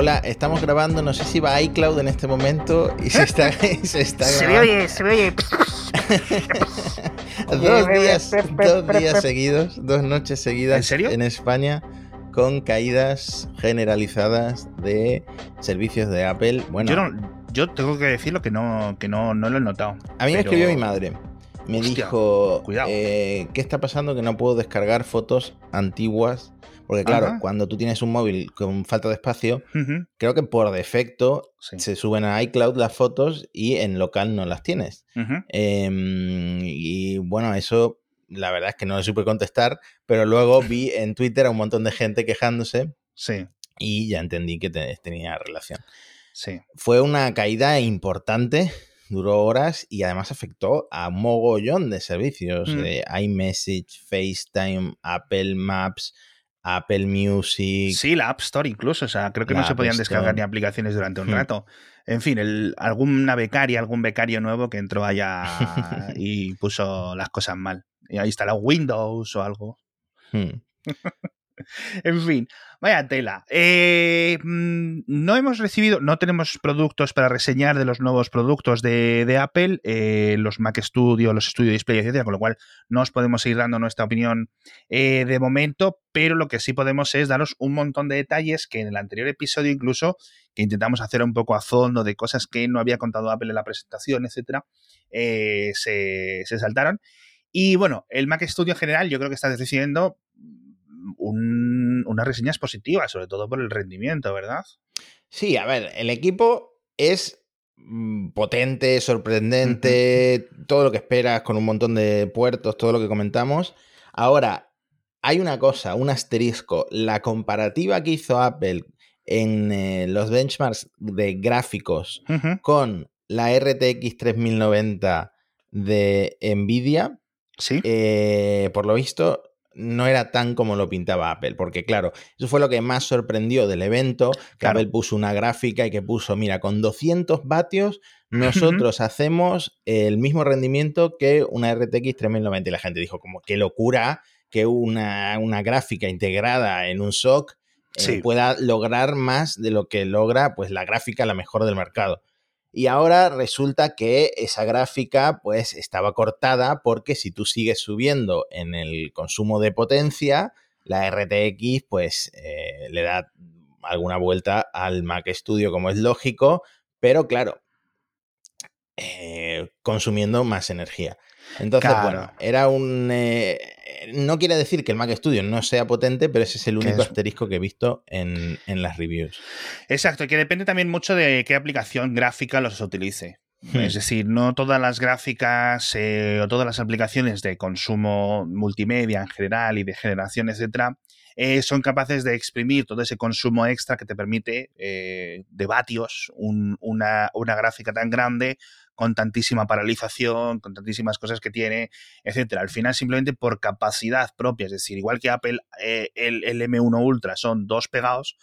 Hola, estamos grabando, no sé si va iCloud en este momento y se está, se está Se me grabando. oye, se me oye. dos días, dos días seguidos, dos noches seguidas ¿En serio? en España con caídas generalizadas de servicios de Apple. Bueno, Yo, no, yo tengo que decirlo que no, que no, no lo he notado. a mí me escribió mi madre. Me Hostia, dijo, cuidado. eh, ¿qué está pasando? Que no puedo descargar fotos antiguas. Porque claro, Ajá. cuando tú tienes un móvil con falta de espacio, creo que por defecto sí. se suben a iCloud las fotos y en local no las tienes. Em, y bueno, eso la verdad es que no le supe contestar, pero luego vi en Twitter a un montón de gente quejándose Sí, y ya entendí que te- tenía relación. sí. Fue una caída importante, duró horas y además afectó a un mogollón de servicios. Mm. eh, iMessage, FaceTime, Apple Maps, Apple Music. Sí, la App Store incluso. O sea, creo que no se podían descargar Store. ni aplicaciones durante un Hmm. rato. En fin, el, alguna becaria, algún becario nuevo que entró allá y puso las cosas mal. Y ahí instaló Windows o algo. Hmm. En fin, vaya tela. Eh, mm, no hemos recibido, no tenemos productos para reseñar de los nuevos productos de, Apple, eh, los Mac Studio, los Studio Display, etcétera, con lo cual no os podemos ir dando nuestra opinión eh, de momento, pero lo que sí podemos es daros un montón de detalles que en el anterior episodio incluso, que intentamos hacer un poco a fondo de cosas que no había contado Apple en la presentación, etcétera, se, se saltaron. Y bueno, el Mac Studio en general yo creo que está recibiendo un- unas reseñas positivas, sobre todo por el rendimiento, ¿verdad? Sí, a ver, el equipo es mm, potente, sorprendente, todo lo que esperas, con un montón de puertos, todo lo que comentamos. Ahora, hay una cosa, un asterisco. La comparativa que hizo Apple en eh, los benchmarks de gráficos con la RTX 3090 de Nvidia, Sí. eh, por lo visto, no era tan como lo pintaba Apple, porque claro, eso fue lo que más sorprendió del evento, que Claro. Apple puso una gráfica y que puso, mira, con 200 vatios nosotros hacemos el mismo rendimiento que una RTX 3090 y la gente dijo como, qué locura que una, una gráfica integrada en un SOC eh, Sí. pueda lograr más de lo que logra pues la gráfica la mejor del mercado. Y ahora resulta que esa gráfica pues estaba cortada porque si tú sigues subiendo en el consumo de potencia, la RTX pues eh, le da alguna vuelta al Mac Studio como es lógico, pero claro, eh, consumiendo más energía. Entonces, Claro. bueno, era un... eh, no quiere decir que el Mac Studio no sea potente, pero ese es el único es- asterisco que he visto en, en las reviews. Exacto, que depende también mucho de qué aplicación gráfica los utilice. Hmm. Es decir, no todas las gráficas eh, o todas las aplicaciones de consumo multimedia en general y de generación, etcétera, eh, son capaces de exprimir todo ese consumo extra que te permite eh, de vatios un- una, una gráfica tan grande con tantísima paralización, con tantísimas cosas que tiene, etcétera. Al final, simplemente por capacidad propia, es decir, igual que Apple, eh, el, el M1 Ultra son dos pegados,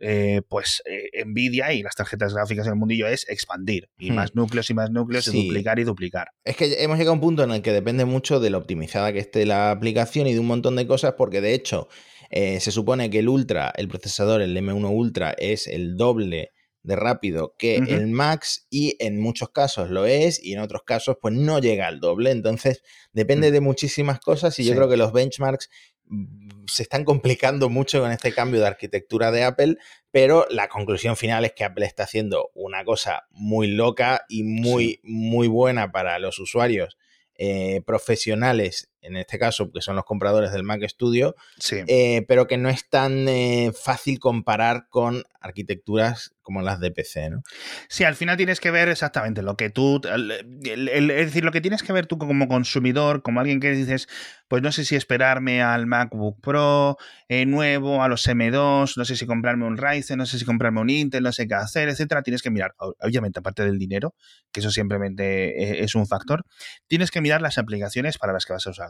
eh, pues eh, Nvidia y las tarjetas gráficas en el mundillo es expandir y Hmm. más núcleos y más núcleos Sí. y duplicar y duplicar. Es que hemos llegado a un punto en el que depende mucho de lo optimizada que esté la aplicación y de un montón de cosas, porque de hecho eh, se supone que el Ultra, el procesador, el M1 Ultra, es el doble de rápido que el Max y en muchos casos lo es y en otros casos pues no llega al doble. Entonces depende Mm. de muchísimas cosas y yo creo que los benchmarks mm, se están complicando mucho con este cambio de arquitectura de Apple, pero la conclusión final es que Apple está haciendo una cosa muy loca y muy, muy buena para los usuarios eh, profesionales, en este caso, que son los compradores del Mac Studio, Sí. eh, pero que no es tan eh, fácil comparar con arquitecturas como las de PC, ¿no? Sí, al final tienes que ver exactamente lo que tú. el- el- el- es decir, lo que tienes que ver tú como consumidor, como alguien que dices, pues no sé si esperarme al MacBook Pro eh, nuevo, a los M2, no sé si comprarme un Ryzen, no sé si comprarme un Intel, no sé qué hacer, etcétera. Tienes que mirar, obviamente, aparte del dinero, que eso simplemente es un factor, tienes que mirar las aplicaciones para las que vas a usar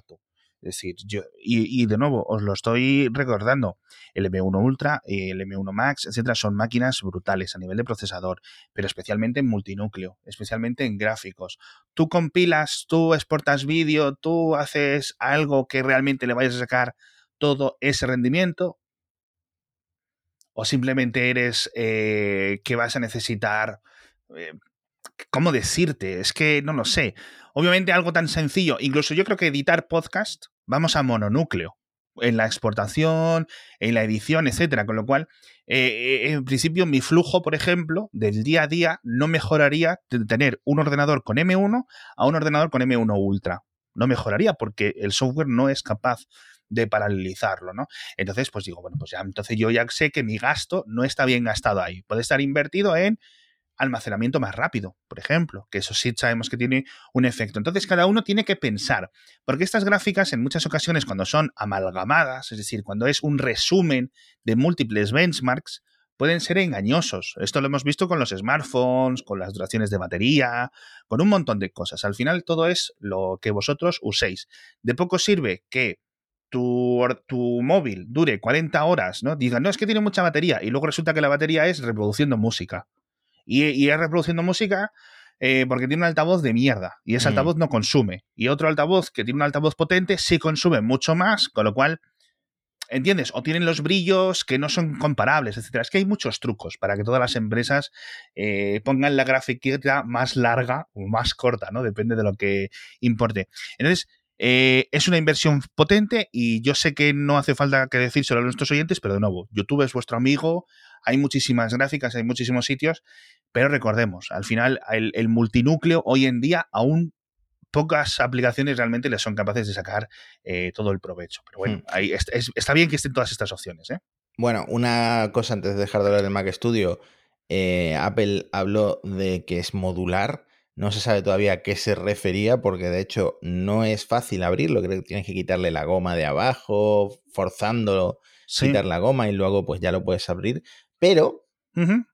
Es decir, yo, y, y de nuevo, os lo estoy recordando, el M1 Ultra, el M1 Max, etcétera, son máquinas brutales a nivel de procesador, pero especialmente en multinúcleo, especialmente en gráficos. Tú compilas, tú exportas vídeo, tú haces algo que realmente le vayas a sacar todo ese rendimiento. o simplemente eres eh, que vas a necesitar... Eh, ¿Cómo decirte? Es que no lo sé. Obviamente algo tan sencillo, incluso yo creo que editar podcast, vamos a mononúcleo en la exportación, en la edición, etcétera. Con lo cual, eh, en principio, mi flujo, por ejemplo, del día a día no mejoraría tener un ordenador con M1 a un ordenador con M1 Ultra. No mejoraría porque el software no es capaz de paralelizarlo, ¿no? Entonces, pues digo, bueno, pues ya, entonces yo ya sé que mi gasto no está bien gastado ahí. Puede estar invertido en almacenamiento más rápido, por ejemplo, que eso sí sabemos que tiene un efecto. Entonces, cada uno tiene que pensar, porque estas gráficas en muchas ocasiones cuando son amalgamadas, es decir, cuando es un resumen de múltiples benchmarks, pueden ser engañosos. Esto lo hemos visto con los smartphones, con las duraciones de batería, con un montón de cosas. Al final todo es lo que vosotros uséis. De poco sirve que tu, tu, móvil dure 40 horas, ¿no? Digan, no, es que tiene mucha batería, y luego resulta que la batería es reproduciendo música. Y, es reproduciendo música eh, porque tiene un altavoz de mierda, y ese mm. altavoz no consume. Y otro altavoz que tiene un altavoz potente sí consume mucho más, con lo cual ¿Entiendes? O tienen los brillos que no son comparables, etcétera. Es que hay muchos trucos para que todas las empresas eh, pongan la gráfica más larga o más corta, ¿no? Depende de lo que importe. Entonces, eh, es una inversión potente y yo sé que no hace falta que decírselo a nuestros oyentes, pero de nuevo, YouTube es vuestro amigo, hay muchísimas gráficas, hay muchísimos sitios, pero recordemos, al final el, multinúcleo hoy en día aún pocas aplicaciones realmente le son capaces de sacar eh, todo el provecho. Pero bueno, hmm. está bien que estén todas estas opciones. ¿eh? Bueno, una cosa antes de dejar de hablar del Mac Studio. Apple habló de que es modular. No se sabe todavía a qué se refería, porque de hecho no es fácil abrirlo. Creo que tienes que quitarle la goma de abajo, forzándolo, quitar la goma y luego pues ya lo puedes abrir. Pero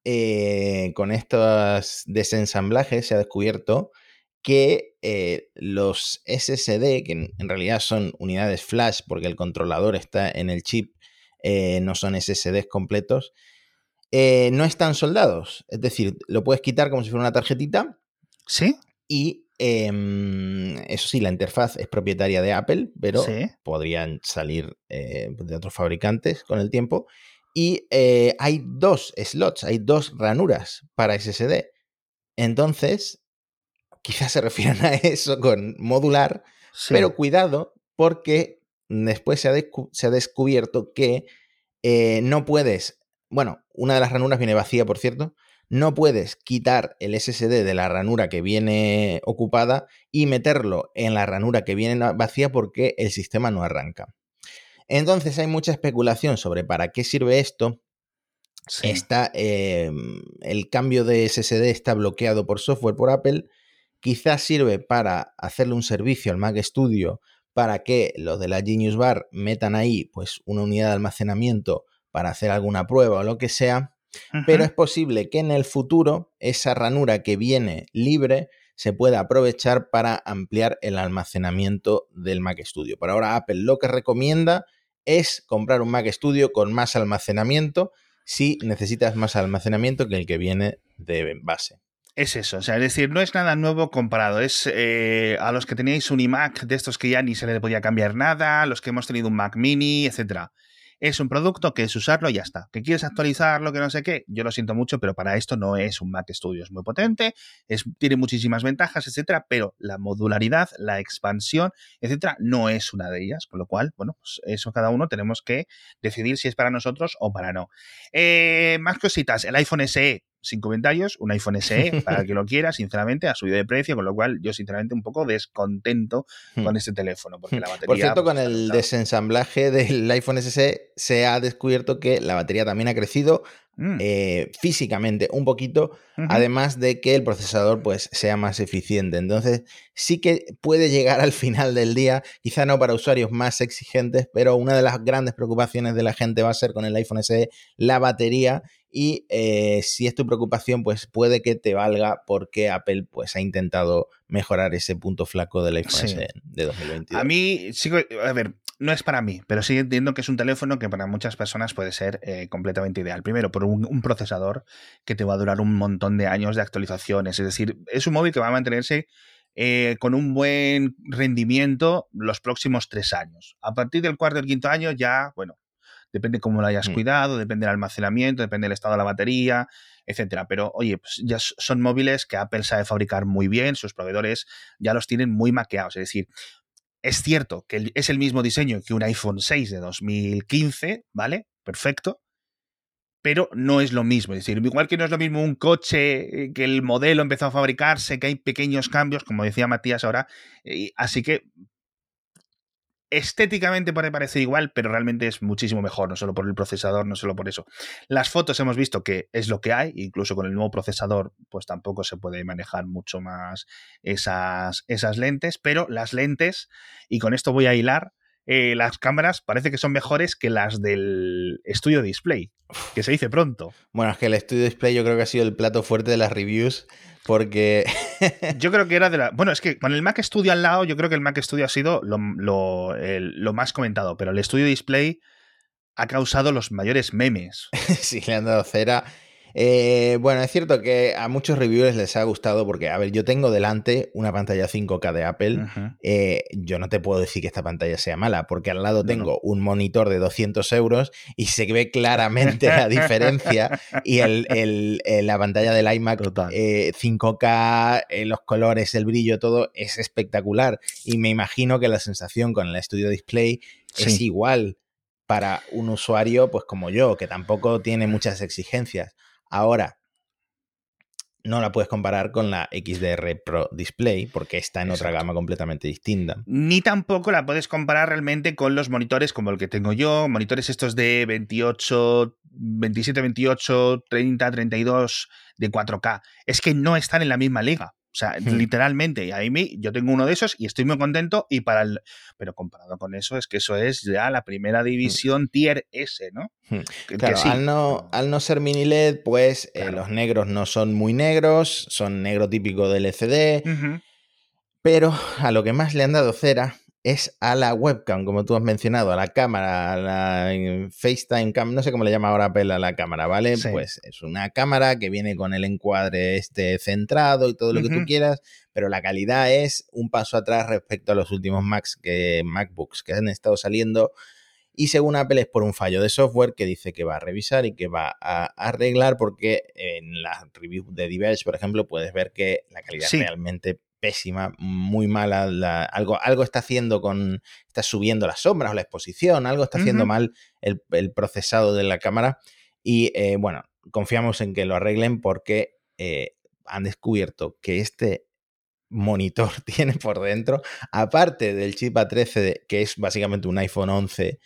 eh, con estos desensamblajes se ha descubierto que eh, los SSD, que en, realidad son unidades flash porque el controlador está en el chip, eh, no son SSDs completos, no están soldados. Es decir, lo puedes quitar como si fuera una tarjetita Sí. Y em, eso sí, la interfaz es propietaria de Apple, pero podrían salir eh, de otros fabricantes con el tiempo. Y eh, hay dos slots, hay dos ranuras para SSD. Entonces, quizás se refieran a eso con modular, pero cuidado porque después se ha, descubierto que eh, no puedes, bueno, una de las ranuras viene vacía, por cierto, no puedes quitar el SSD de la ranura que viene ocupada y meterlo en la ranura que viene vacía porque el sistema no arranca. Entonces hay mucha especulación sobre para qué sirve esto. Está, em, el cambio de SSD está bloqueado por software por Apple. Quizás sirve para hacerle un servicio al Mac Studio para que los de la Genius Bar metan ahí pues una unidad de almacenamiento para hacer alguna prueba o lo que sea pero es posible que en el futuro esa ranura que viene libre se pueda aprovechar para ampliar el almacenamiento del Mac Studio. Por ahora Apple lo que recomienda es comprar un Mac Studio con más almacenamiento si necesitas más almacenamiento que el que viene de base. Es eso, o sea, es decir, no es nada nuevo comparado. Es eh, a los que teníais un iMac de estos que ya ni se le podía cambiar nada, los que hemos tenido un Mac Mini, etcétera. Es un producto que es usarlo y ya está. Que quieres actualizarlo, que no sé qué, yo lo siento mucho, pero para esto no es un Mac Studio. Es muy potente, es, tiene muchísimas ventajas, etcétera, pero la modularidad, la expansión, etcétera, no es una de ellas. Con lo cual, bueno, pues eso cada uno tenemos que decidir si es para nosotros o para no. Eh, más cositas. El iPhone SE sin comentarios, un iPhone SE, para que lo quiera, sinceramente, ha subido de precio, con lo cual yo, sinceramente, un poco descontento hmm. con este teléfono, porque la batería... Por cierto, con el desensamblaje del iPhone SE se ha descubierto que la batería también ha crecido mm. eh, físicamente un poquito, además de que el procesador pues sea más eficiente. Entonces, sí que puede llegar al final del día, quizá no para usuarios más exigentes, pero una de las grandes preocupaciones de la gente va a ser con el iPhone SE la batería y eh, si es tu preocupación, pues puede que te valga porque Apple pues ha intentado mejorar ese punto flaco del iPhone de 2022. A mí, sigo, a ver, no es para mí, pero sí entiendo que es un teléfono que para muchas personas puede ser eh, completamente ideal. Primero, por un, procesador que te va a durar un montón de años de actualizaciones. Es decir, es un móvil que va a mantenerse eh, con un buen rendimiento los próximos tres años. A partir del cuarto o quinto año ya, bueno, Depende cómo lo hayas Mm. cuidado, depende del almacenamiento, depende del estado de la batería, etcétera. Pero oye, pues ya son móviles que Apple sabe fabricar muy bien, sus proveedores ya los tienen muy maqueados. Es decir, es cierto que es el mismo diseño que un iPhone 6 de 2015, ¿vale? Perfecto. Pero no es lo mismo. Es decir, igual que no es lo mismo un coche eh, que el modelo empezó a fabricarse, que hay pequeños cambios, como decía Matías ahora. eh, así que estéticamente puede parecer igual, pero realmente es muchísimo mejor, no solo por el procesador, no solo por eso. Las fotos hemos visto que es lo que hay, incluso con el nuevo procesador, pues tampoco se puede manejar mucho más esas, esas lentes, pero las lentes, y con esto voy a hilar, eh, las cámaras parece que son mejores que las del estudio display, que se dice pronto. Bueno, es que el Studio Display yo creo que ha sido el plato fuerte de las reviews porque Yo creo que era de la. Bueno, es que con el Mac Studio al lado, yo creo que el Mac Studio ha sido lo, lo- el- lo más comentado, pero el Studio Display ha causado los mayores memes. sí le han dado cera. Eh, bueno, es cierto que a muchos reviewers les ha gustado porque, a ver, yo tengo delante una pantalla 5K de Apple. Eh, yo no te puedo decir que esta pantalla sea mala, porque al lado tengo no. un monitor de 200 euros y se ve claramente la diferencia. Y el, el- la pantalla del iMac Total. eh, 5K, eh, los colores, el brillo, todo es espectacular. Y me imagino que la sensación con el Studio Display es igual para un usuario, pues como yo, que tampoco tiene muchas exigencias. Ahora, no la puedes comparar con la XDR Pro Display porque está en otra gama completamente distinta. Ni tampoco la puedes comparar realmente con los monitores como el que tengo yo, monitores estos de 28, 27, 28, 30, 32 de 4K. Es que no están en la misma liga. O sea, Hmm. literalmente, y a mí yo tengo uno de esos y estoy muy contento y para el pero comparado con eso es que eso es ya la primera división tier S, ¿no? Hmm. Que- que Claro, sí. al, no, al no ser mini LED, pues eh, los negros no son muy negros, son negro típico del LCD, Ujú. pero a lo que más le han dado cera es a la webcam, como tú has mencionado, a la cámara, a la FaceTime cam, no sé cómo le llama ahora Apple a la cámara, ¿vale? Sí. Pues es una cámara que viene con el encuadre este centrado y todo lo que tú quieras, pero la calidad es un paso atrás respecto a los últimos Macs que, MacBooks que han estado saliendo. Y según Apple es por un fallo de software que dice que va a revisar y que va a arreglar porque en la review de Diverge, por ejemplo, puedes ver que la calidad Sí. realmente pésima, muy mala. la- algo, algo está haciendo con... Está subiendo las sombras o la exposición, algo está haciendo mal el, el procesado de la cámara. Y eh, bueno, confiamos en que lo arreglen porque eh, han descubierto que este monitor tiene por dentro, aparte del chip A13, de- que es básicamente un iPhone 11,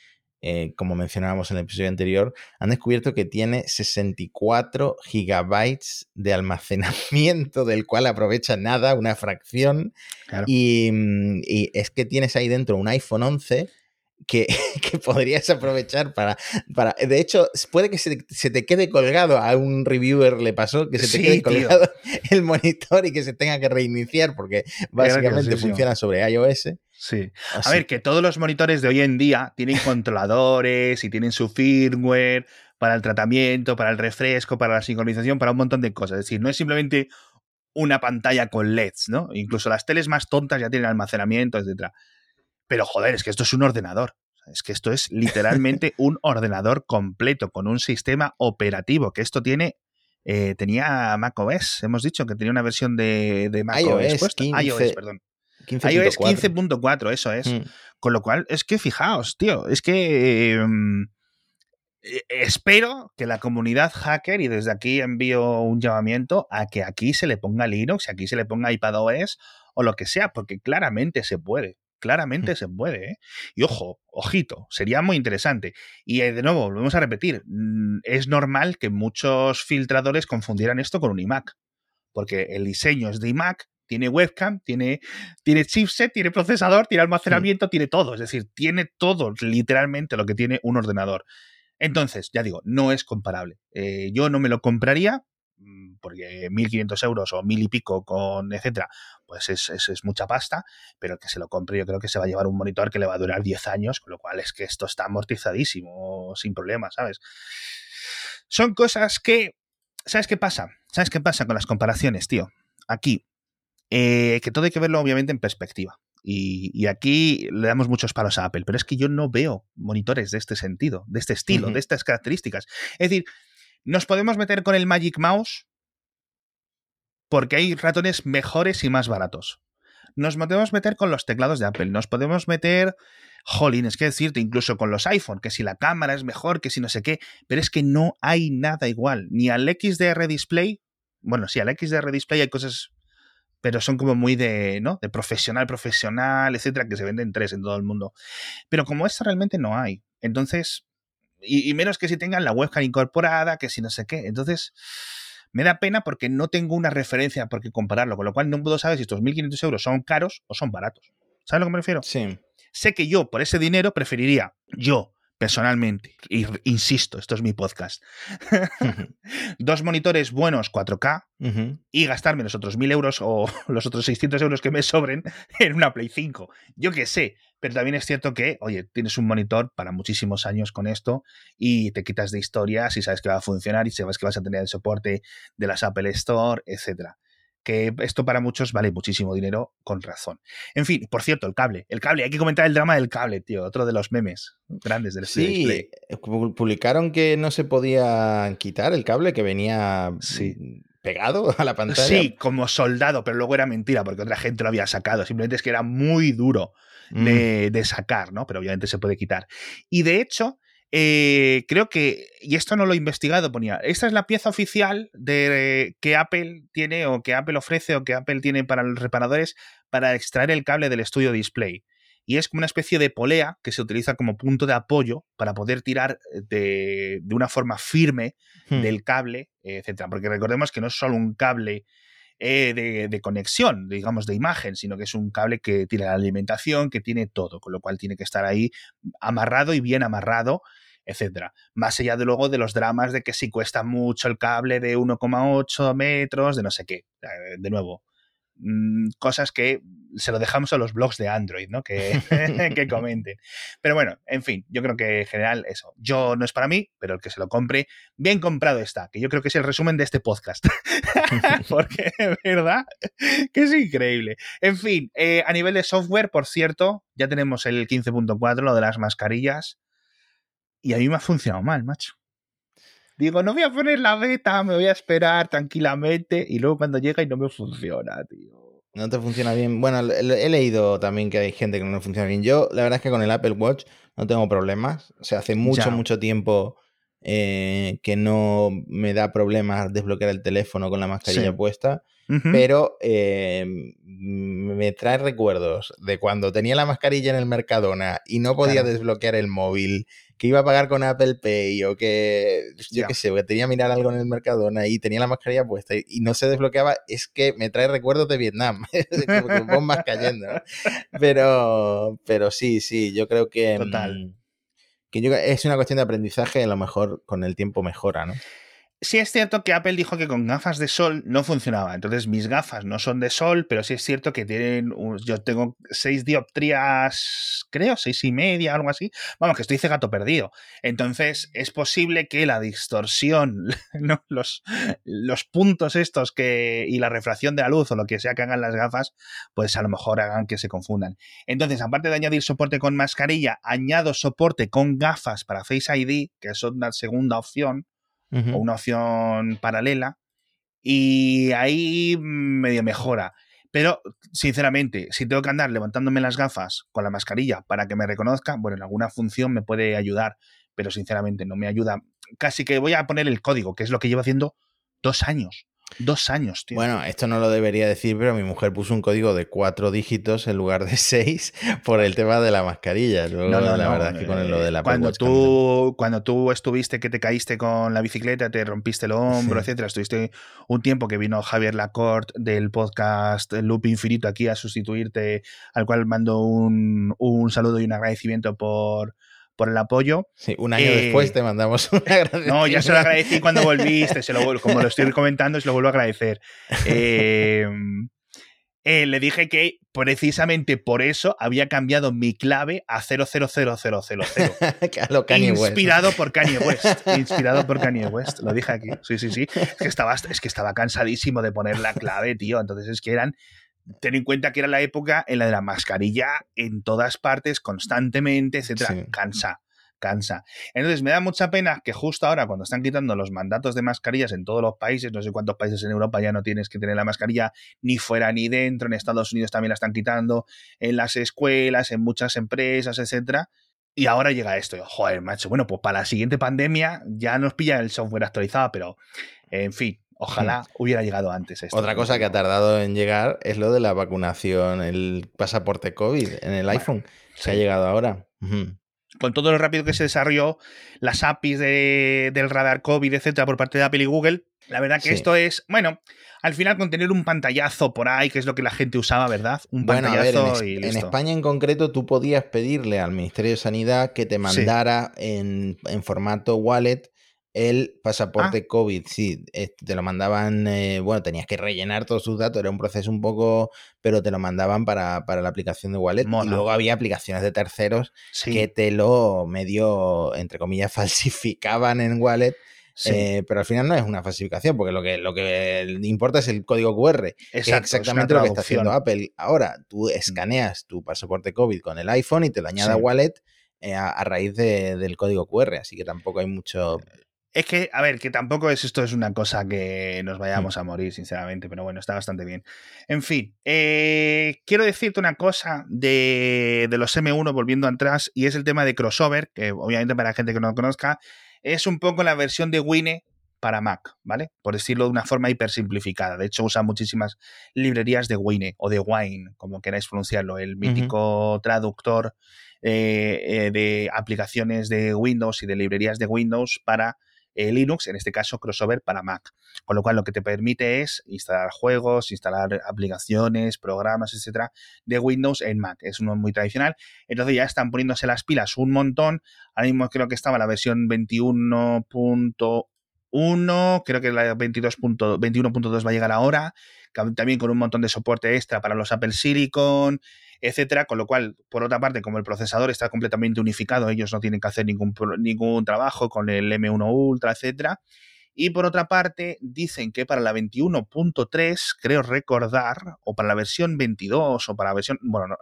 eh, como mencionábamos en el episodio anterior, han descubierto que tiene 64 gigabytes de almacenamiento, del cual aprovecha nada, una fracción. Claro. Y, mm, y es que tienes ahí dentro un iPhone 11 que, que podrías aprovechar para, para... De hecho, puede que se, se te quede colgado, a un reviewer le pasó, que se te Sí, quede tío. colgado el monitor y que se tenga que reiniciar porque básicamente funciona sobre iOS. Sí. A ver, que todos los monitores de hoy en día tienen controladores y tienen su firmware para el tratamiento, para el refresco, para la sincronización, para un montón de cosas. Es decir, no es simplemente una pantalla con LEDs, ¿no? Incluso las teles más tontas ya tienen almacenamiento, etcétera. Pero joder, es que esto es un ordenador. Es que esto es literalmente un ordenador completo con un sistema operativo, que esto tiene eh, tenía macOS, hemos dicho que tenía una versión de, de macOS iOS puesta. 15. iOS, perdón. 15.4. iOS 15.4, eso es. Mm. Con lo cual, es que fijaos, tío, es que eh, eh, espero que la comunidad hacker, y desde aquí envío un llamamiento a que aquí se le ponga Linux, aquí se le ponga iPadOS o lo que sea, porque claramente se puede. Claramente se puede, ¿eh? Y ojo, ojito, sería muy interesante. Y eh, de nuevo, volvemos a repetir, mm, es normal que muchos filtradores confundieran esto con un iMac, porque el diseño es de iMac, tiene webcam, tiene, tiene chipset, tiene procesador, tiene almacenamiento, tiene todo. Es decir, tiene todo, literalmente, lo que tiene un ordenador. Entonces, ya digo, no es comparable. Eh, yo no me lo compraría mm, porque 1.500 euros o mil y pico con etcétera, pues es, es, es, mucha pasta, pero el que se lo compre yo creo que se va a llevar un monitor que le va a durar 10 años, con lo cual es que esto está amortizadísimo, sin problema, ¿sabes? Son cosas que... ¿Sabes qué pasa? ¿Sabes qué pasa con las comparaciones, tío? Aquí, eh, que todo hay que verlo obviamente en perspectiva. Y, aquí le damos muchos palos a Apple, pero es que yo no veo monitores de este sentido, de este estilo, de estas características. Es decir, nos podemos meter con el Magic Mouse porque hay ratones mejores y más baratos. Nos podemos meter con los teclados de Apple, nos podemos meter, jolín, es que decirte, incluso con los iPhone, que si la cámara es mejor, que si no sé qué, pero es que no hay nada igual, ni al XDR Display, bueno, sí, al XDR Display hay cosas pero son como muy de, ¿no? De profesional, profesional, etcétera, que se venden tres en todo el mundo. Pero como esta realmente no hay. Entonces, y, menos que si tengan la webcam incorporada, que si no sé qué. Entonces, me da pena porque no tengo una referencia por qué compararlo, con lo cual no puedo saber si estos 1.500 euros son caros o son baratos. ¿Sabes a lo que me refiero? Sí. Sé que yo, por ese dinero, preferiría, yo, personalmente, y insisto, esto es mi podcast, dos monitores buenos 4K y gastarme los otros 1000 euros o los otros 600 euros que me sobren en una Play 5. Yo qué sé, pero también es cierto que, oye, tienes un monitor para muchísimos años con esto y te quitas de historias y sabes que va a funcionar y sabes que vas a tener el soporte de las Apple Store, etcétera que esto para muchos vale muchísimo dinero, con razón. En fin, por cierto, el cable. El cable, hay que comentar el drama del cable, tío. Otro de los memes grandes del Sí, eh, publicaron que no se podía quitar el cable que venía pegado a la pantalla. Sí, como soldado, pero luego era mentira porque otra gente lo había sacado. Simplemente es que era muy duro de, mm. de sacar, ¿no? Pero obviamente se puede quitar. Y de hecho, eh, creo que, y esto no lo he investigado, ponía, esta es la pieza oficial de que Apple tiene o que Apple ofrece o que Apple tiene para los reparadores para extraer el cable del estudio display. Y es como una especie de polea que se utiliza como punto de apoyo para poder tirar de, de una forma firme hmm. del cable, etcétera. Porque recordemos que no es solo un cable eh, de, de, conexión, digamos, de imagen, sino que es un cable que tiene la alimentación, que tiene todo, con lo cual tiene que estar ahí amarrado y bien amarrado etcétera. Más allá de luego de los dramas de que si cuesta mucho el cable de 1,8 metros, de no sé qué. Eh, de nuevo, mm, cosas que se lo dejamos a los blogs de Android, ¿no? Que, que, comenten. Pero bueno, en fin, yo creo que en general eso. Yo no es para mí, pero el que se lo compre, bien comprado está, que yo creo que es el resumen de este podcast. Porque, ¿verdad? Que es increíble. En fin, eh, a nivel de software, por cierto, ya tenemos el 15.4, lo de las mascarillas. Y a mí me ha funcionado mal, macho. Digo, no voy a poner la beta, me voy a esperar tranquilamente y luego cuando llega y no me funciona, tío. No te funciona bien. Bueno, he leído también que hay gente que no funciona bien. Yo, la verdad es que con el Apple Watch no tengo problemas. O sea, hace mucho, mucho tiempo eh, que no me da problemas desbloquear el teléfono con la mascarilla puesta. Pero eh, me trae recuerdos de cuando tenía la mascarilla en el Mercadona y no podía desbloquear el móvil que iba a pagar con Apple Pay o que yo qué sé, que tenía que mirar algo en el Mercadona y tenía la mascarilla puesta y, no se desbloqueaba, es que me trae recuerdos de Vietnam, como bombas cayendo. Pero, pero sí, sí, yo creo que, Total. Mm, que yo, es una cuestión de aprendizaje, a lo mejor con el tiempo mejora, ¿no? Sí es cierto que Apple dijo que con gafas de sol no funcionaba. Entonces mis gafas no son de sol, pero sí es cierto que tienen, yo tengo seis dioptrías, creo, seis y media, algo así. Vamos, que estoy cegato perdido. Entonces es posible que la distorsión, los, los puntos estos que, y la refracción de la luz o lo que sea que hagan las gafas, pues a lo mejor hagan que se confundan. Entonces, aparte de añadir soporte con mascarilla, añado soporte con gafas para Face ID, que es una segunda opción o una opción paralela y ahí medio mejora. Pero, sinceramente, si tengo que andar levantándome las gafas con la mascarilla para que me reconozca, bueno, en alguna función me puede ayudar, pero sinceramente no me ayuda. Casi que voy a poner el código, que es lo que llevo haciendo dos años. Dos años, tío. Bueno, esto no lo debería decir, pero mi mujer puso un código de cuatro dígitos en lugar de seis por el tema de la mascarilla. Luego, no, no, la verdad es que con lo de la cuando tú, cuando tú estuviste que te caíste con la bicicleta, te rompiste el hombro, etcétera, estuviste un tiempo que vino Javier Lacorte del podcast Loop Infinito aquí a sustituirte, al cual mando un, un saludo y un agradecimiento por, por el apoyo. Sí, un año después eh, te mandamos un agradecimiento. No, ya se lo agradecí cuando volviste, se lo, como lo estoy comentando, se lo vuelvo a agradecer. Eh, eh, le dije que precisamente por eso había cambiado mi clave a 000000. inspirado por Kanye West. Inspirado por Kanye West. Lo dije aquí. Sí, sí, sí. Es que, estaba, es que estaba cansadísimo de poner la clave, tío. Entonces es que eran ten en cuenta que era la época en la de la mascarilla en todas partes, constantemente, etcétera. Cansa, cansa. Entonces me da mucha pena que justo ahora, cuando están quitando los mandatos de mascarillas en todos los países, no sé cuántos países en Europa ya no tienes que tener la mascarilla ni fuera ni dentro, en Estados Unidos también la están quitando, en las escuelas, en muchas empresas, etcétera. Y ahora llega esto, joder, macho, bueno, pues para la siguiente pandemia ya nos pilla el software actualizado, pero en fin, Ojalá hubiera llegado antes. Esto. Otra cosa que ha tardado en llegar es lo de la vacunación, el pasaporte COVID en el iPhone, Se ha llegado ahora. Con todo lo rápido que se desarrolló, las APIs del radar COVID, etcétera, por parte de Apple y Google, la verdad que esto es, bueno, al final con tener un pantallazo por ahí, que es lo que la gente usaba, ¿verdad? Un pantallazo en, en, España en concreto tú podías pedirle al Ministerio de Sanidad que te mandara en, en, formato wallet el pasaporte ah. COVID, sí, te lo mandaban, eh, bueno, tenías que rellenar todos sus datos, era un proceso un poco, pero te lo mandaban para, la aplicación de Wallet. Y luego había aplicaciones de terceros que te lo medio, entre comillas, falsificaban en Wallet. Eh, pero al final no es una falsificación, porque lo que, lo que importa es el código QR. es exactamente lo que está haciendo Apple. Ahora, tú mm. escaneas tu pasaporte COVID con el iPhone y te lo añade a Wallet eh, a, raíz del código QR, así que tampoco hay mucho es que, a ver, que tampoco es esto es una cosa que nos vayamos a morir, sinceramente, pero bueno, está bastante bien. En fin, eh, quiero decirte una cosa de, de, los M1 volviendo atrás, y es el tema de crossover, que obviamente para la gente que no lo conozca, es un poco la versión de Wine para Mac, ¿vale? Por decirlo de una forma hiper simplificada. De hecho, usa muchísimas librerías de Wine o de Wine, como queráis pronunciarlo, el mítico traductor eh, eh, de aplicaciones de Windows y de librerías de Windows para eh, Linux, en este caso crossover para Mac. Con lo cual lo que te permite es instalar juegos, instalar aplicaciones, programas, etcétera, de Windows en Mac. Es uno muy tradicional. Entonces ya están poniéndose las pilas un montón. Ahora mismo creo que estaba la versión 21.1, creo que la 22.21.2 va a llegar ahora, también con un montón de soporte extra para los Apple Silicon, etcétera. Con lo cual, por otra parte, como el procesador está completamente unificado, ellos no tienen que hacer ningún, ningún trabajo con el M1 Ultra, etcétera. Y por otra parte, dicen que para la 21.3, creo recordar, o para la versión 22, o para la versión, bueno,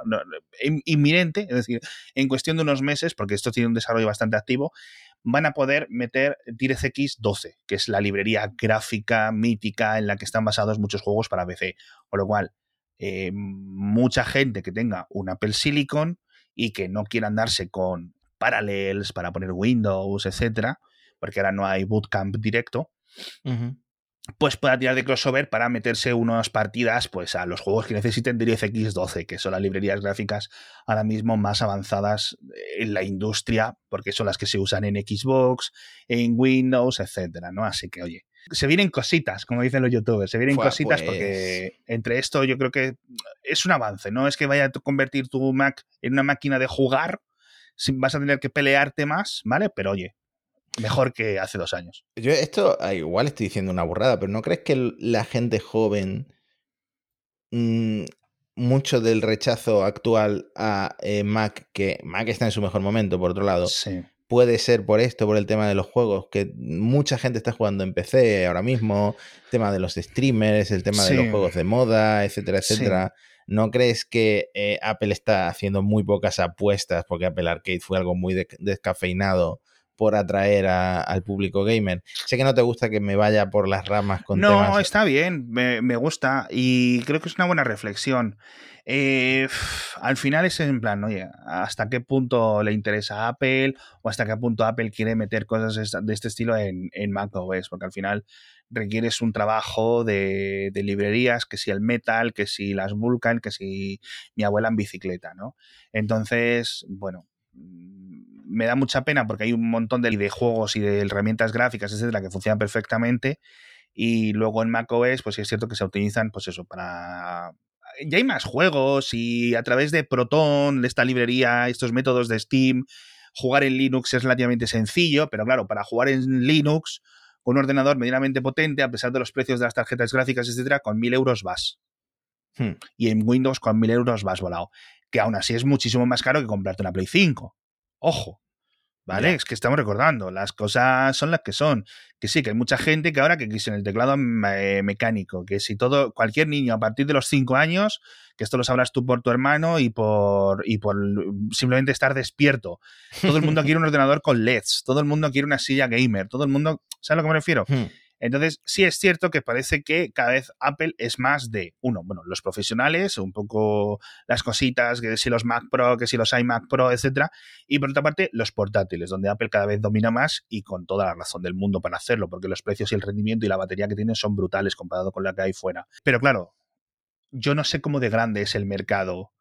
inminente, es decir, en cuestión de unos meses, porque esto tiene un desarrollo bastante activo, van a poder meter DirectX 12, que es la librería gráfica mítica en la que están basados muchos juegos para PC. Con lo cual, eh, mucha gente que tenga un Apple Silicon y que no quiera andarse con Parallels para poner Windows, etcétera, porque ahora no hay bootcamp directo, pues pueda tirar de crossover para meterse unas partidas pues, a los juegos que necesiten DirectX 12, que son las librerías gráficas ahora mismo más avanzadas en la industria, porque son las que se usan en Xbox, en Windows, etcétera, ¿no? Así que, oye, se vienen cositas, como dicen los youtubers, se vienen cositas porque pues. entre esto yo creo que es un avance, no es que vaya a convertir tu Mac en una máquina de jugar, vas a tener que pelearte más, ¿vale? Pero oye, mejor que hace dos años. Yo esto, ah, igual estoy diciendo una burrada, pero ¿no crees que la gente joven, mm, mucho del rechazo actual a eh, Mac, que Mac está en su mejor momento, por otro lado, sí puede ser por esto, por el tema de los juegos, que mucha gente está jugando en PC ahora mismo, el tema de los streamers, el tema de los juegos de moda, etcétera, etcétera. ¿No crees que eh, Apple está haciendo muy pocas apuestas, porque Apple Arcade fue algo muy descafeinado por atraer al público gamer. Sé que no te gusta que me vaya por las ramas con No, está bien, me, me, gusta y creo que es una buena reflexión. Eh, al final es en plan, oye, ¿hasta qué punto le interesa a Apple o hasta qué punto Apple quiere meter cosas de este estilo en, en macOS? Porque al final requieres un trabajo de, de, librerías, que si el Metal, que si las Vulkan, que si mi abuela en bicicleta, ¿no? Entonces, bueno, me da mucha pena porque hay un montón de, juegos y de herramientas gráficas, etcétera, que funcionan perfectamente. Y luego en macOS, pues es cierto que se utilizan, pues eso, para. Ya hay más juegos y a través de Proton, de esta librería, estos métodos de Steam, jugar en Linux es relativamente sencillo, pero claro, para jugar en Linux con un ordenador medianamente potente, a pesar de los precios de las tarjetas gráficas, etcétera, con 1000 euros vas. Hmm. Y en Windows con 1000 euros vas volado. Que aún así es muchísimo más caro que comprarte una Play 5. Ojo, ¿Vale? Es que estamos recordando, las cosas son las que son. Que sí, que hay mucha gente que ahora que quiere el teclado mecánico, que si todo, cualquier niño a partir de los 5 años, que esto lo sabrás tú por tu hermano y por, y por simplemente estar despierto. Todo el mundo quiere un ordenador con LEDs, todo el mundo quiere una silla gamer, todo el mundo, ¿sabes a lo que me refiero? Hmm. Entonces, sí es cierto que parece que cada vez Apple es más de, uno, bueno, los profesionales, un poco las cositas, que si los Mac Pro, que si los iMac Pro, etcétera, y por otra parte, los portátiles, donde Apple cada vez domina más y con toda la razón del mundo para hacerlo, porque los precios y el rendimiento y la batería que tienen son brutales comparado con la que hay fuera. Pero claro, yo no sé cómo de grande es el mercado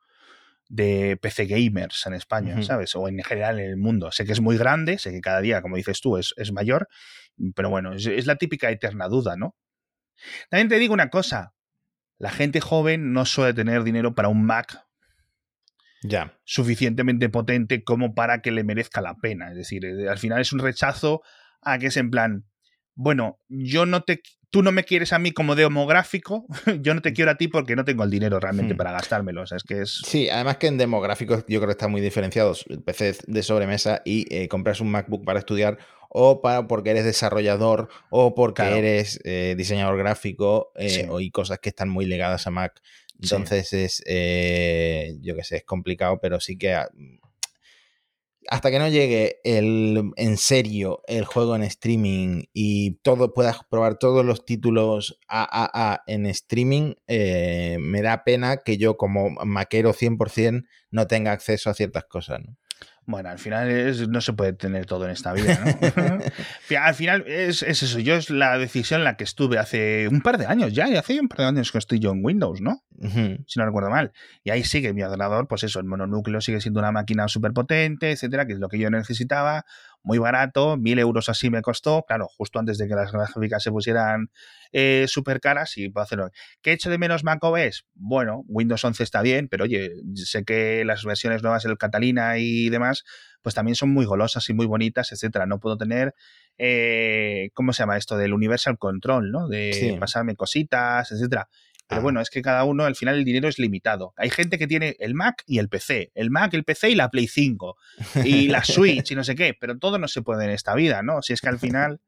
de PC gamers en España, ¿sabes? O en general en el mundo. Sé que es muy grande, sé que cada día, como dices tú, es, es mayor, pero bueno, es, la típica eterna duda, ¿no? También te digo una cosa, la gente joven no suele tener dinero para un Mac ya. suficientemente potente como para que le merezca la pena. Es decir, eh, al final es un rechazo a que es en plan, bueno, yo no te tú no me quieres a mí como demográfico, yo no te quiero a ti porque no tengo el dinero realmente hmm. para gastármelo. O sea, es que es... Sí, además que en demográficos yo creo que están muy diferenciados el PC de sobremesa y eh, compras un MacBook para estudiar o para, porque eres desarrollador o porque eres eh, diseñador gráfico eh, y cosas que están muy ligadas a Mac. Entonces es, yo qué sé, es complicado, pero sí que ah, hasta que no llegue el, en serio el juego en streaming y todo puedas probar todos los títulos AAA en streaming, eh, me da pena que yo como maquero 100% no tenga acceso a ciertas cosas. ¿no? Bueno, al final no se puede tener todo en esta vida, ¿no? al final es, eso. Yo es la decisión en la que estuve hace un par de años ya. Y hace un par de años que estoy yo en Windows, ¿no? Si no recuerdo mal. Y ahí sigue mi ordenador, pues eso, el mononúcleo sigue siendo una máquina súper potente, etcétera, que es lo que yo necesitaba muy barato, mil euros así me costó, claro, justo antes de que las gráficas se pusieran eh, súper caras y puedo hacerlo. ¿Qué hecho de menos macOS? Bueno, Windows 11 está bien, pero oye, sé que las versiones nuevas, el Catalina y demás, pues también son muy golosas y muy bonitas, etcétera. No puedo tener, eh, ¿cómo se llama esto? Del Universal Control, ¿no? De pasarme cositas, etcétera. Pero bueno, es que cada uno, al final el dinero es limitado. Hay gente que tiene el Mac y el PC, el Mac, el PC y la Play 5, y la Switch y no sé qué, pero todo no se puede en esta vida, ¿no? Si es que al final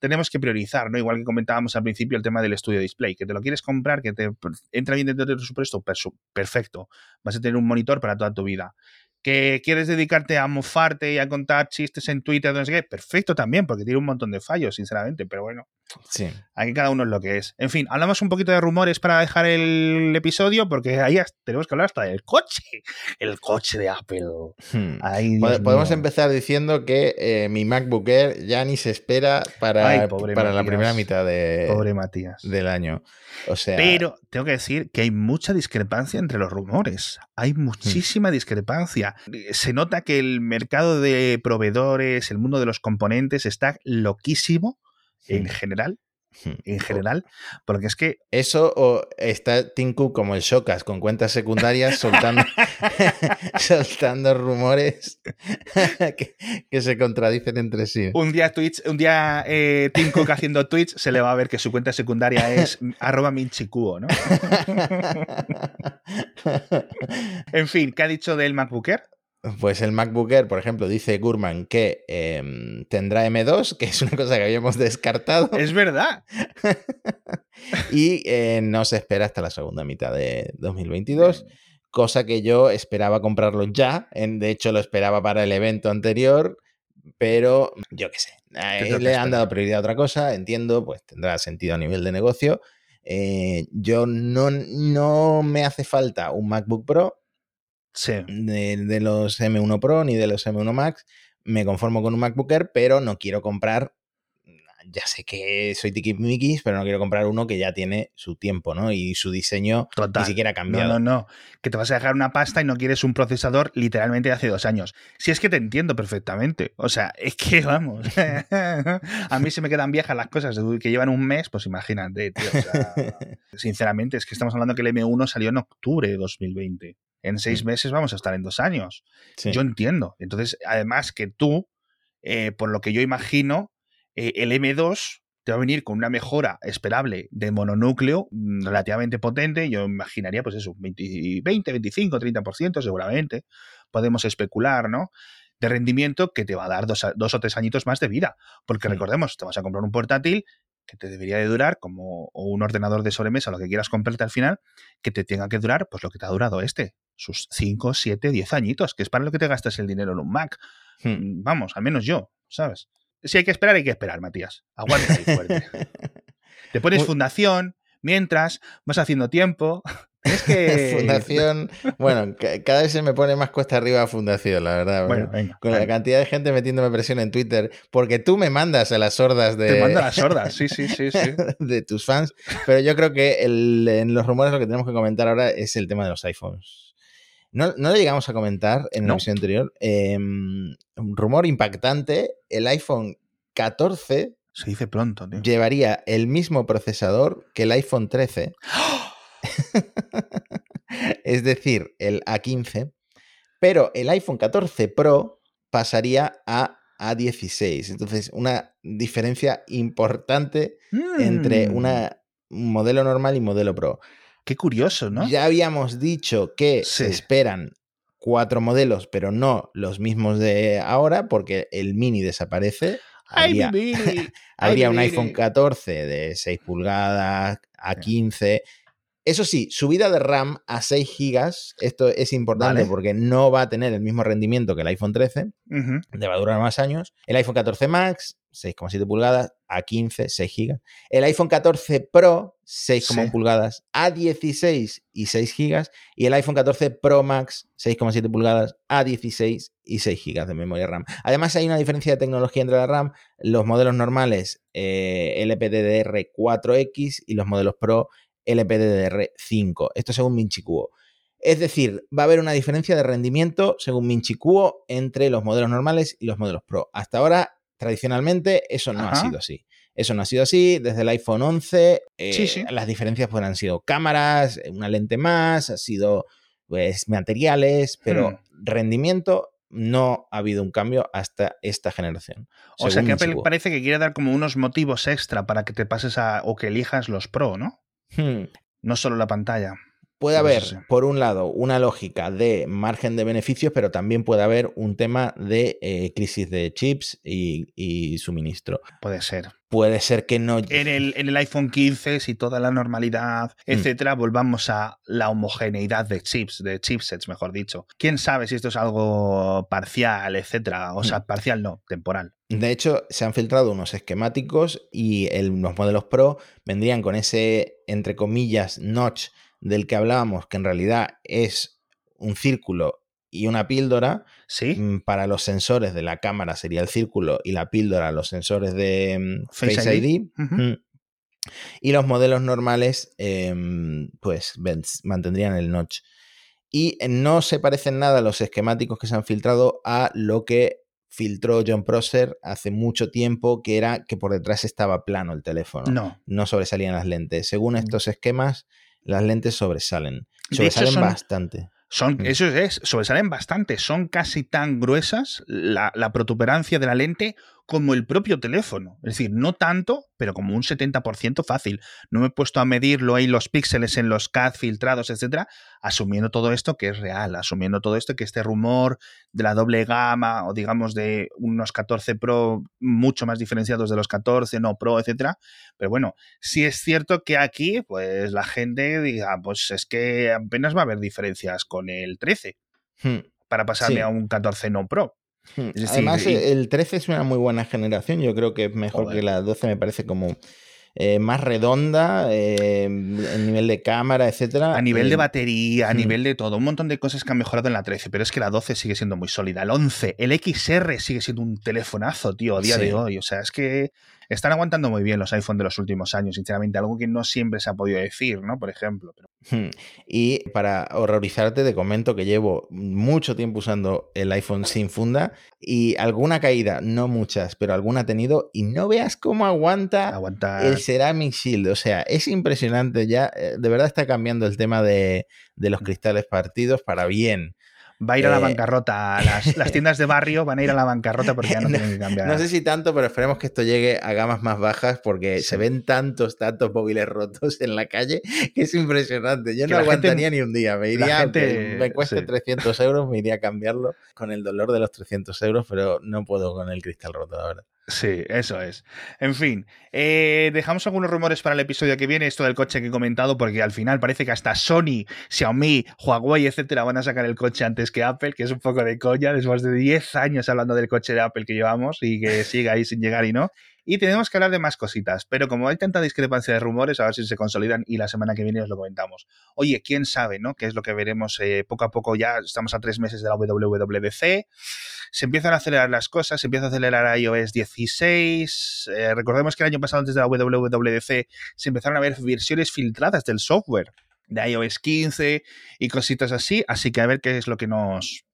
tenemos que priorizar, ¿no? Igual que comentábamos al principio el tema del estudio display, que te lo quieres comprar, que te entra bien dentro de tu presupuesto, perfecto. Vas a tener un monitor para toda tu vida que quieres dedicarte a mofarte y a contar chistes en Twitter, no sé qué, perfecto también, porque tiene un montón de fallos, sinceramente, pero bueno. Sí. Aquí cada uno es lo que es. En fin, hablamos un poquito de rumores para dejar el episodio, porque ahí tenemos que hablar hasta del coche. El coche de Apple. Hmm. Podemos empezar diciendo que eh, mi MacBook Air ya ni se espera para, para la primera mitad de, pobre Matías. del año. O sea... Pero tengo que decir que hay mucha discrepancia entre los rumores. Hay hmm. muchísima discrepancia. Se nota que el mercado de proveedores, el mundo de los componentes está loquísimo en general en general, porque es que... Eso o está Tinku como el Shocas, con cuentas secundarias soltando, soltando rumores que, se contradicen entre sí. Un día Twitch, un día eh, Tim Cook haciendo Twitch se le va a ver que su cuenta secundaria es arroba minchicuo, ¿no? en fin, ¿qué ha dicho del MacBooker? Pues el MacBook Air, por ejemplo, dice Gurman que em, tendrá M2, que es una cosa que habíamos descartado. Es verdad. y eh, no se espera hasta la segunda mitad de 2022, cosa que yo esperaba comprarlo ya. de hecho, lo esperaba para el evento anterior, pero yo qué sé. le han dado prioridad a otra cosa, entiendo, pues tendrá sentido a nivel de negocio. Eh, yo no, no me hace falta un MacBook Pro de, los M1 Pro ni de los M1 Max. Me conformo con un MacBook Air, pero no quiero comprar. Ya sé que soy tiquismiquis, pero no quiero comprar uno que ya tiene su tiempo, ¿no? Y su diseño ni siquiera ha cambiado. No, no, no. Que te vas a dejar una pasta y no quieres un procesador literalmente de hace dos años. Si es que te entiendo perfectamente. O sea, es que vamos. a mí se me quedan viejas las cosas que llevan un mes, pues imagínate, tío. sinceramente, es que estamos hablando que el M1 salió en octubre de 2020. En seis meses vamos a estar en dos años. Yo entiendo. Entonces, además que tú, eh, por lo que yo imagino, eh, el M2 te va a venir con una mejora esperable de mononúcleo mm, relativamente potente. Yo imaginaría, pues eso, 20, 20 25, 30% seguramente. Podemos especular, ¿no? de rendimiento que te va a dar dos, o tres añitos más de vida. Porque recordemos, te vas a comprar un portátil que te debería de durar, como un ordenador de sobremesa, lo que quieras comprarte al final, que te tenga que durar, pues lo que te ha durado este, sus 5, 7, 10 añitos, que es para lo que te gastas el dinero en un Mac. Hmm. Mm, vamos, al menos yo, ¿sabes? Si hay que esperar, hay que esperar, Matías. Aguanta ahí fuerte. te pones fundación, mientras vas haciendo tiempo, es que. fundación. Bueno, cada vez se me pone más cuesta arriba Fundación, la verdad. con la cantidad de gente metiéndome presión en Twitter, porque tú me mandas a las sordas de. Te mando a las sordas, sí, sí, sí, sí. de tus fans. Pero yo creo que en los rumores lo que tenemos que comentar ahora es el tema de los iPhones. No, no lo llegamos a comentar en la versión anterior. Em, un rumor impactante: el iPhone 14. Se dice pronto, tío. Llevaría el mismo procesador que el iPhone 13. ¡Oh! es decir, el A15, pero el iPhone 14 Pro pasaría a A16. Entonces, una diferencia importante entre mm. una, un modelo normal y modelo Pro. Qué curioso, ¿no? Ya habíamos dicho que se esperan cuatro modelos, pero no los mismos de ahora, porque el mini desaparece. Habría, habría un iPhone 14 de 6 pulgadas a 15 eso sí, subida de RAM a 6 GB, esto es importante porque no va a tener el mismo rendimiento que el iPhone 13, le va a durar más años. El iPhone 14 Max, 6,7 pulgadas, a 15, 6 GB. El iPhone 14 Pro, 6,1 pulgadas, a 16 y 6 GB. Y el iPhone 14 Pro Max, 6,7 pulgadas, a 16 y 6 GB de memoria RAM. Además, hay una diferencia de tecnología entre la RAM, los modelos normales eh, LPDDR4X y los modelos Pro LPDDR5. Esto según Minchikuo. Es decir, va a haber una diferencia de rendimiento según Minchikuo entre los modelos normales y los modelos Pro. Hasta ahora, tradicionalmente, eso no ha sido así. Eso no ha sido así. Desde el iPhone 11, eh, las diferencias pues, han sido cámaras, una lente más, ha sido pues, materiales, pero hmm. rendimiento no ha habido un cambio hasta esta generación. O sea que Apple parece que quiere dar como unos motivos extra para que te pases a o que elijas los Pro, ¿no? Hmm. No solo la pantalla. Puede haber, por un lado, una lógica de margen de beneficios, pero también puede haber un tema de eh, crisis de chips y, suministro. Puede ser. Puede ser que no. En el, en el iPhone 15, si toda la normalidad, mm. etcétera, volvamos a la homogeneidad de chips, de chipsets, mejor dicho. Quién sabe si esto es algo parcial, etcétera. O sea, mm. parcial no, temporal. De hecho, se han filtrado unos esquemáticos y los modelos Pro vendrían con ese, entre comillas, notch del que hablábamos, que en realidad es un círculo y una píldora. Sí. Mm, para los sensores de la cámara sería el círculo y la píldora los sensores de mm, Face, ID. Mm. Y los modelos normales, em, pues mantendrían el notch. Y no se parecen nada los esquemáticos que se han filtrado a lo que filtró John Prosser hace mucho tiempo, que era que por detrás estaba plano el teléfono. No. No sobresalían las lentes. Según estos esquemas, las lentes sobresalen. Sobresalen bastante. Son, mm. Eso es, sobresalen bastante. Son casi tan gruesas la, la, protuberancia de la lente como el propio teléfono. Es decir, no tanto, pero como un 70% fácil. No me he puesto a medirlo ahí los píxeles en los CAD filtrados, etcétera, asumiendo todo esto que es real, asumiendo todo esto que este rumor de la doble gama o digamos de unos 14 Pro mucho más diferenciados de los 14 no Pro, etcétera. Pero bueno, sí es cierto que aquí, pues la gente diga, pues es que apenas va a haber diferencias con el 13 hmm. para pasarme a un 14 no Pro. Hmm, además, el 13 es una muy buena generación. Yo creo que es mejor que la 12, me parece como eh, más redonda eh, en nivel de cámara, etcétera. A nivel de batería, a hmm. nivel de todo. Un montón de cosas que han mejorado en la 13, pero es que la 12 sigue siendo muy sólida. El 11, el XR sigue siendo un telefonazo, tío, a día de hoy. O sea, es que están aguantando muy bien los iPhone de los últimos años, sinceramente, algo que no siempre se ha podido decir, ¿no? Por ejemplo. Hmm. Y para horrorizarte, te comento que llevo mucho tiempo usando el iPhone sin funda y alguna caída, no muchas, pero alguna ha tenido y no veas cómo aguanta, el Ceramic Shield. O sea, es impresionante ya, eh, de verdad está cambiando el tema de, de los cristales partidos para bien. Va a ir a la eh, bancarrota. Las, tiendas de barrio van a ir a la bancarrota porque ya no, tienen que cambiar. No sé si tanto, pero esperemos que esto llegue a gamas más bajas porque se ven tantos, tantos móviles rotos en la calle que es impresionante. Yo no aguantaría ni un día. Me iría, me cueste 300 euros, me iría a cambiarlo con el dolor de los 300 euros, pero no puedo con el cristal roto, la verdad. Sí, eso es. En fin, eh, dejamos algunos rumores para el episodio que viene, esto del coche que he comentado, porque al final parece que hasta Sony, Xiaomi, Huawei, etcétera, van a sacar el coche antes que Apple, que es un poco de coña, después de 10 años hablando del coche de Apple que llevamos y que sigue ahí sin llegar y no. Y tenemos que hablar de más cositas, pero como hay tanta discrepancia de rumores, a ver si se consolidan y la semana que viene os lo comentamos. Oye, quién sabe, ¿no? ¿Qué es lo que veremos eh, poco a poco? Ya estamos a tres meses de la WWDC, se empiezan a acelerar las cosas, se empieza a acelerar iOS 16. Eh, recordemos que el año pasado, antes de la WWDC, se empezaron a ver versiones filtradas del software de iOS 15 y cositas así, así que a ver qué es lo que nos,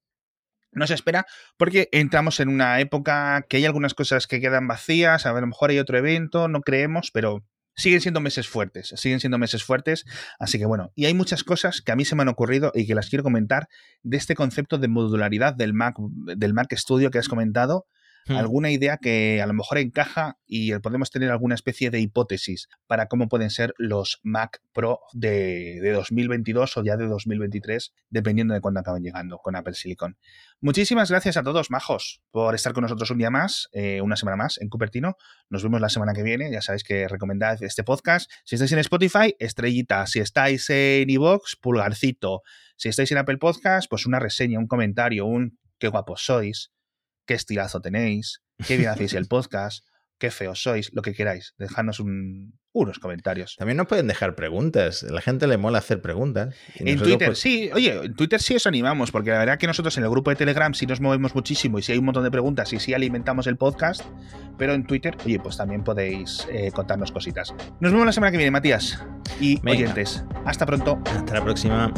no se espera porque entramos en una época que hay algunas cosas que quedan vacías, a lo mejor hay otro evento, no creemos, pero siguen siendo meses fuertes, siguen siendo meses fuertes, así que bueno, y hay muchas cosas que a mí se me han ocurrido y que las quiero comentar de este concepto de modularidad del Mac, del Mac Studio que has comentado, Hmm. alguna idea que a lo mejor encaja y podemos tener alguna especie de hipótesis para cómo pueden ser los Mac Pro de, 2022 o ya de 2023, dependiendo de cuándo acaben llegando con Apple Silicon. Muchísimas gracias a todos, majos, por estar con nosotros un día más, eh, una semana más en Cupertino. Nos vemos la semana que viene. Ya sabéis que recomendad este podcast. Si estáis en Spotify, estrellita. Si estáis en iVoox, pulgarcito. Si estáis en Apple Podcast, pues una reseña, un comentario, un qué guapos sois qué estilazo tenéis, qué bien hacéis el podcast, qué feos sois, lo que queráis. Dejadnos unos comentarios. También nos pueden dejar preguntas. A la gente le mola hacer preguntas. En Twitter, pues sí. Oye, en Twitter sí os animamos, porque la verdad que nosotros en el grupo de Telegram sí nos movemos muchísimo y sí hay un montón de preguntas y sí alimentamos el podcast. Pero en Twitter, oye, pues también podéis eh, contarnos cositas. Nos vemos la semana que viene, Matías. Y oyentes. Hasta pronto. Hasta la próxima.